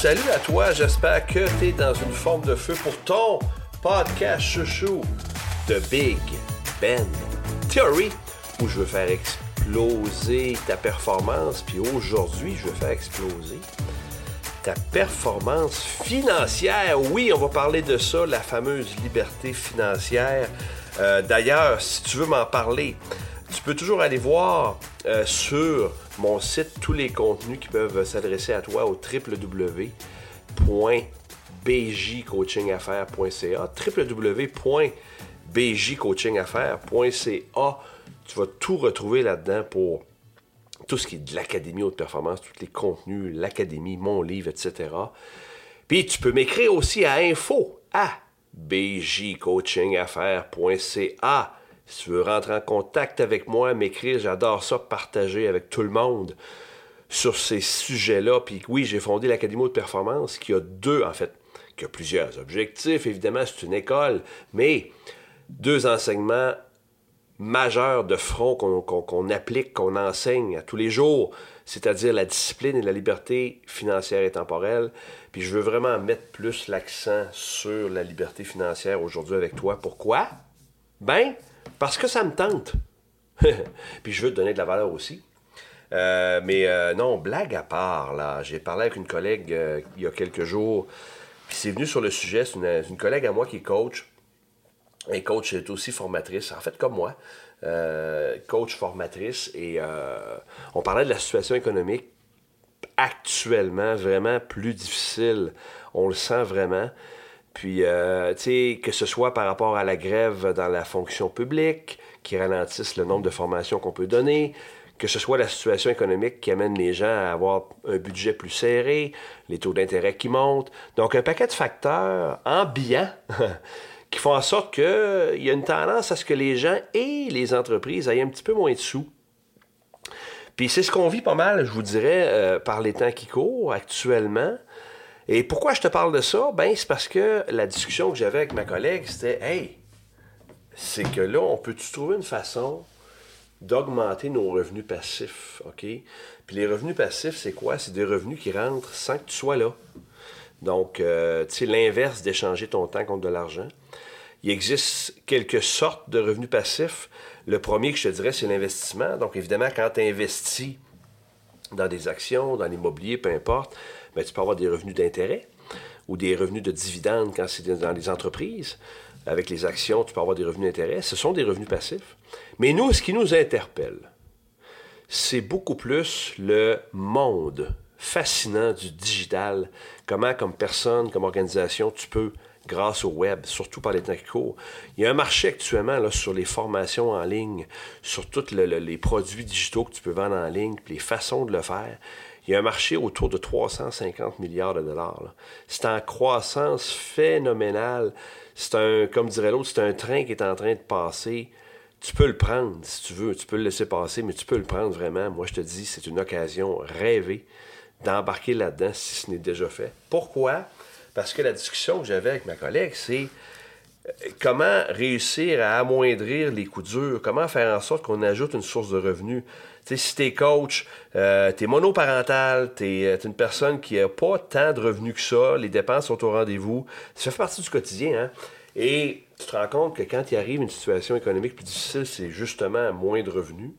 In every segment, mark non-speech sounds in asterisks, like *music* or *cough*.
Salut à toi, j'espère que tu es dans une forme de feu pour ton podcast chouchou de Big Ben Theory où je veux faire exploser ta performance. Puis aujourd'hui, je veux faire exploser ta performance financière. Oui, on va parler de ça, la fameuse liberté financière. Euh, d'ailleurs, si tu veux m'en parler, tu peux toujours aller voir euh, sur mon site tous les contenus qui peuvent s'adresser à toi au www.bjcoachingaffaires.ca www.bjcoachingaffaires.ca Tu vas tout retrouver là-dedans pour tout ce qui est de l'académie haute performance, tous les contenus, l'académie, mon livre, etc. Puis tu peux m'écrire aussi à info à bjcoachingaffaires.ca si tu veux rentrer en contact avec moi, m'écrire, j'adore ça, partager avec tout le monde sur ces sujets-là. Puis oui, j'ai fondé l'Académie de performance qui a deux, en fait, qui a plusieurs objectifs. Évidemment, c'est une école, mais deux enseignements majeurs de front qu'on applique, qu'on enseigne à tous les jours, c'est-à-dire la discipline et la liberté financière et temporelle. Puis je veux vraiment mettre plus l'accent sur la liberté financière aujourd'hui avec toi. Pourquoi? Ben, parce que ça me tente. *laughs* Puis je veux te donner de la valeur aussi. Euh, mais euh, non, blague à part, là, j'ai parlé avec une collègue euh, il y a quelques jours, puis c'est venu sur le sujet, c'est une, collègue à moi qui est coach, et coach est aussi formatrice, en fait comme moi, coach formatrice, et on parlait de la situation économique actuellement vraiment plus difficile, on le sent vraiment. Puis, euh, tu sais, que ce soit par rapport à la grève dans la fonction publique, qui ralentisse le nombre de formations qu'on peut donner, que ce soit la situation économique qui amène les gens à avoir un budget plus serré, les taux d'intérêt qui montent. Donc, un paquet de facteurs ambiants *laughs* qui font en sorte qu'il y a une tendance à ce que les gens et les entreprises aient un petit peu moins de sous. Puis c'est ce qu'on vit pas mal, je vous dirais, euh, par les temps qui courent actuellement. Et pourquoi je te parle de ça? Ben, c'est parce que la discussion que j'avais avec ma collègue, c'était Hey, c'est que là, on peut-tu trouver une façon d'augmenter nos revenus passifs, OK? Puis les revenus passifs, c'est quoi? C'est des revenus qui rentrent sans que tu sois là. Donc, euh, tu sais, l'inverse d'échanger ton temps contre de l'argent. Il existe quelques sortes de revenus passifs. Le premier que je te dirais, c'est l'investissement. Donc, évidemment, quand tu investis dans des actions, dans l'immobilier, peu importe, ben, tu peux avoir des revenus d'intérêt ou des revenus de dividendes quand c'est dans les entreprises. Avec les actions, tu peux avoir des revenus d'intérêt. Ce sont des revenus passifs. Mais nous, ce qui nous interpelle, c'est beaucoup plus le monde fascinant du digital. Comment, comme personne, comme organisation, tu peux, grâce au web, surtout par les temps. Il y a un marché actuellement là, sur les formations en ligne, sur tous les produits digitaux que tu peux vendre en ligne, puis les façons de le faire. Il y a un marché autour de 350 milliards de dollars. C'est en croissance phénoménale. C'est un, comme dirait l'autre, c'est un train qui est en train de passer. Tu peux le prendre si tu veux, tu peux le laisser passer, mais tu peux le prendre vraiment. Moi, je te dis, c'est une occasion rêvée d'embarquer là-dedans si ce n'est déjà fait. Pourquoi? Parce que la discussion que j'avais avec ma collègue, c'est euh, comment réussir à amoindrir les coups durs, comment faire en sorte qu'on ajoute une source de revenus? Si tu es coach, euh, tu es monoparental, tu es, euh, une personne qui n'a pas tant de revenus que ça, les dépenses sont au rendez-vous, ça fait partie du quotidien. Hein? Et tu te rends compte que quand il arrive une situation économique plus difficile, c'est justement moins de revenus.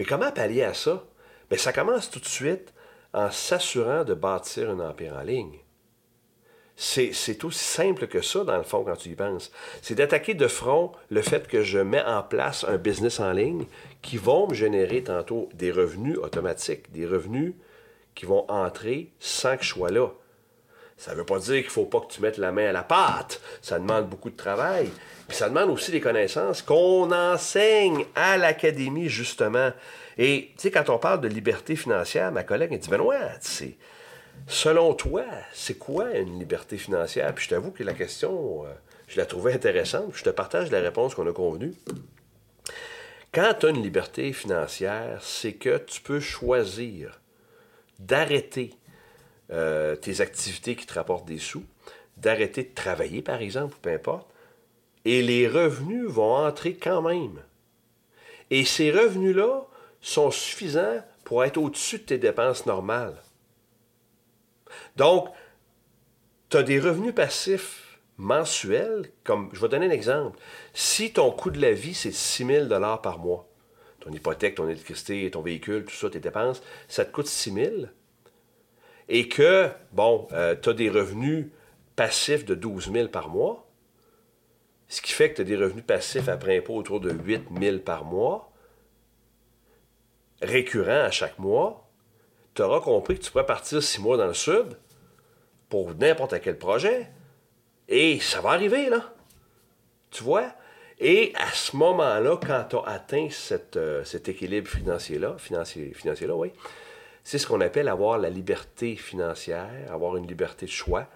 Mais comment pallier à ça? Bien, ça commence tout de suite en s'assurant de bâtir un empire en ligne. C'est aussi simple que ça, dans le fond, quand tu y penses. C'est d'attaquer de front le fait que je mets en place un business en ligne qui vont me générer tantôt des revenus automatiques, des revenus qui vont entrer sans que je sois là. Ça ne veut pas dire qu'il ne faut pas que tu mettes la main à la pâte. Ça demande beaucoup de travail. Puis ça demande aussi des connaissances qu'on enseigne à l'académie, justement. Et, tu sais, quand on parle de liberté financière, ma collègue, elle dit Benoît, tu Selon toi, c'est quoi une liberté financière? Puis je t'avoue que la question, euh, je la trouvais intéressante. Je te partage la réponse qu'on a convenue. Quand tu as une liberté financière, c'est que tu peux choisir d'arrêter euh, tes activités qui te rapportent des sous, d'arrêter de travailler, par exemple, peu importe, et les revenus vont entrer quand même. Et ces revenus-là sont suffisants pour être au-dessus de tes dépenses normales. Donc, tu as des revenus passifs mensuels, comme je vais donner un exemple. Si ton coût de la vie, c'est 6 000 par mois, ton hypothèque, ton électricité, ton véhicule, tout ça, tes dépenses, ça te coûte 6 000 et que, bon, euh, tu as des revenus passifs de 12 000 par mois, ce qui fait que tu as des revenus passifs après impôt autour de 8 000 par mois, récurrents à chaque mois, tu auras compris que tu pourrais partir six mois dans le sud pour n'importe quel projet. Et ça va arriver, là. Tu vois? Et à ce moment-là, quand tu as atteint euh, cet équilibre financier-là, financier, financier-là, oui, c'est ce qu'on appelle avoir la liberté financière, avoir une liberté de choix,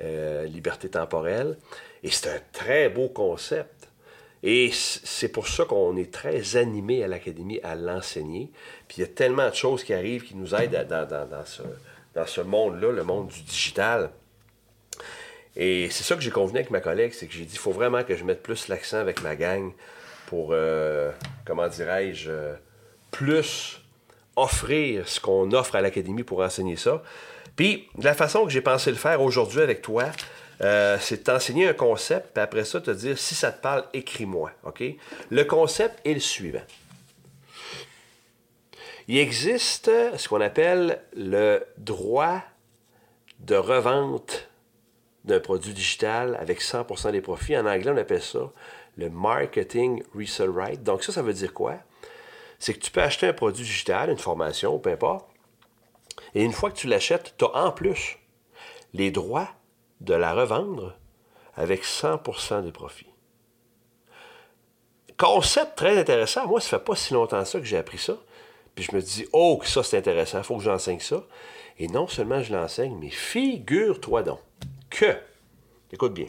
euh, liberté temporelle. Et c'est un très beau concept. Et c'est pour ça qu'on est très animé à l'Académie à l'enseigner. Puis il y a tellement de choses qui arrivent qui nous aident dans, ce, dans ce monde-là, le monde du digital. Et c'est ça que j'ai convenu avec ma collègue, c'est que j'ai dit, il faut vraiment que je mette plus l'accent avec ma gang pour, euh, comment dirais-je, euh, plus offrir ce qu'on offre à l'Académie pour enseigner ça. Puis, la façon que j'ai pensé le faire aujourd'hui avec toi, euh, c'est t'enseigner un concept, puis après ça, te dire si ça te parle, écris-moi. OK? Le concept est le suivant. Il existe ce qu'on appelle le droit de revente d'un produit digital avec 100% des profits. En anglais, on appelle ça le marketing resale right. Donc ça, ça veut dire quoi? C'est que tu peux acheter un produit digital, une formation, peu importe, et une fois que tu l'achètes, tu as en plus les droits de la revendre avec 100% des profits. Concept très intéressant. Moi, ça fait pas si longtemps ça que j'ai appris ça. Puis je me dis, oh, que ça c'est intéressant, il faut que j'enseigne ça. Et non seulement je l'enseigne, mais figure-toi donc que, écoute bien,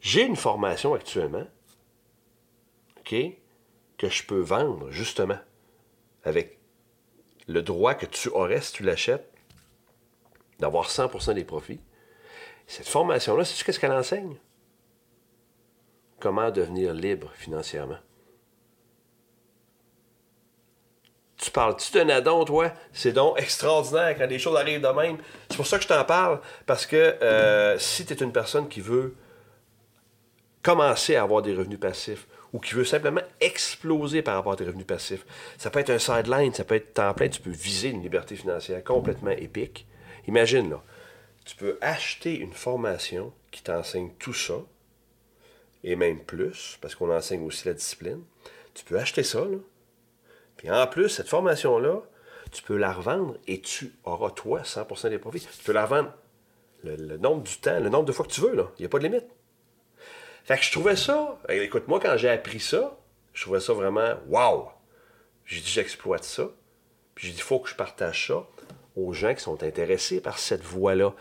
j'ai une formation actuellement, OK, que je peux vendre justement avec le droit que tu aurais si tu l'achètes d'avoir 100% des profits. Cette formation-là, sais-tu qu'est-ce qu'elle enseigne? Comment devenir libre financièrement. Tu parles-tu d'un addon, toi? C'est donc extraordinaire quand des choses arrivent de même. C'est pour ça que je t'en parle, parce que euh, si tu es une personne qui veut commencer à avoir des revenus passifs ou qui veut simplement exploser par rapport à tes revenus passifs, ça peut être un sideline, ça peut être temps plein, tu peux viser une liberté financière complètement épique. Imagine, là, tu peux acheter une formation qui t'enseigne tout ça, et même plus, parce qu'on enseigne aussi la discipline. Tu peux acheter ça, là. Puis en plus, cette formation-là, tu peux la revendre et tu auras, toi, 100% des profits. Tu peux la revendre le, nombre du temps, le nombre de fois que tu veux, là. Il n'y a pas de limite. Fait que je trouvais ça, écoute, moi, quand j'ai appris ça, je trouvais ça vraiment wow! J'ai dit, j'exploite ça. Puis j'ai dit, il faut que je partage ça aux gens qui sont intéressés par cette voie-là,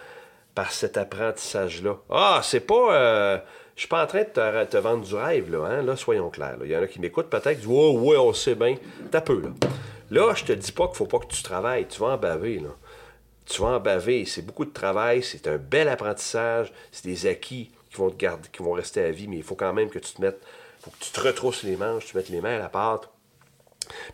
cet apprentissage-là. Ah, c'est pas. Euh, je suis pas en train de te, vendre du rêve, là, hein? là soyons clairs. Il y en a qui m'écoutent peut-être, qui disent Ouais, ouais, on sait bien. T'as peu, là. Là, je te dis pas qu'il faut pas que tu travailles. Tu vas en baver, là. Tu vas en baver. C'est beaucoup de travail, c'est un bel apprentissage, c'est des acquis qui vont te garder, qui vont rester à vie, mais il faut quand même que tu te mettes. faut que tu te retrousses les manches, tu mettes les mains à la pâte.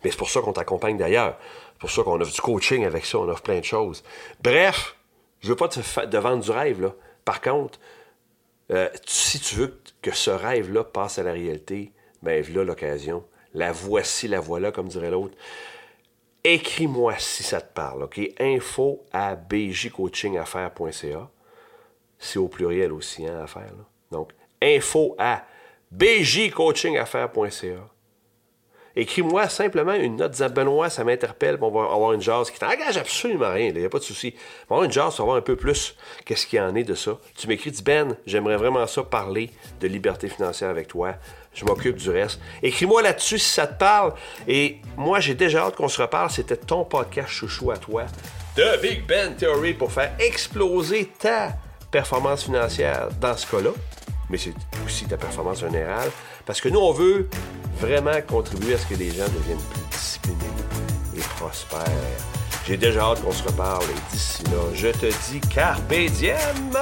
Mais c'est pour ça qu'on t'accompagne d'ailleurs. C'est pour ça qu'on offre du coaching avec ça, on offre plein de choses. Bref, je veux pas te, te vendre du rêve, là. Par contre, euh, si tu veux que ce rêve-là passe à la réalité, ben voilà l'occasion. La voici, la voilà, comme dirait l'autre. Écris-moi si ça te parle, OK? Info à bjcoachingaffaires.ca. C'est au pluriel aussi, hein, affaire. Là. Donc, info à bjcoachingaffaires.ca. Écris-moi simplement une note disant Benoît, ça m'interpelle, on va avoir une jazz qui t'engage absolument rien, il n'y a pas de souci. On va avoir une jazz, on va voir un peu plus qu'est-ce qu'il y en est de ça. Tu m'écris, dis Ben, j'aimerais vraiment ça parler de liberté financière avec toi. Je m'occupe du reste. Écris-moi là-dessus si ça te parle. Et moi, j'ai déjà hâte qu'on se reparle. C'était ton podcast chouchou à toi de Big Ben Theory pour faire exploser ta performance financière dans ce cas-là, mais c'est aussi ta performance générale. Parce que nous, on veut vraiment contribuer à ce que les gens deviennent plus disciplinés et prospères. J'ai déjà hâte qu'on se reparle et d'ici là, je te dis carpe diem!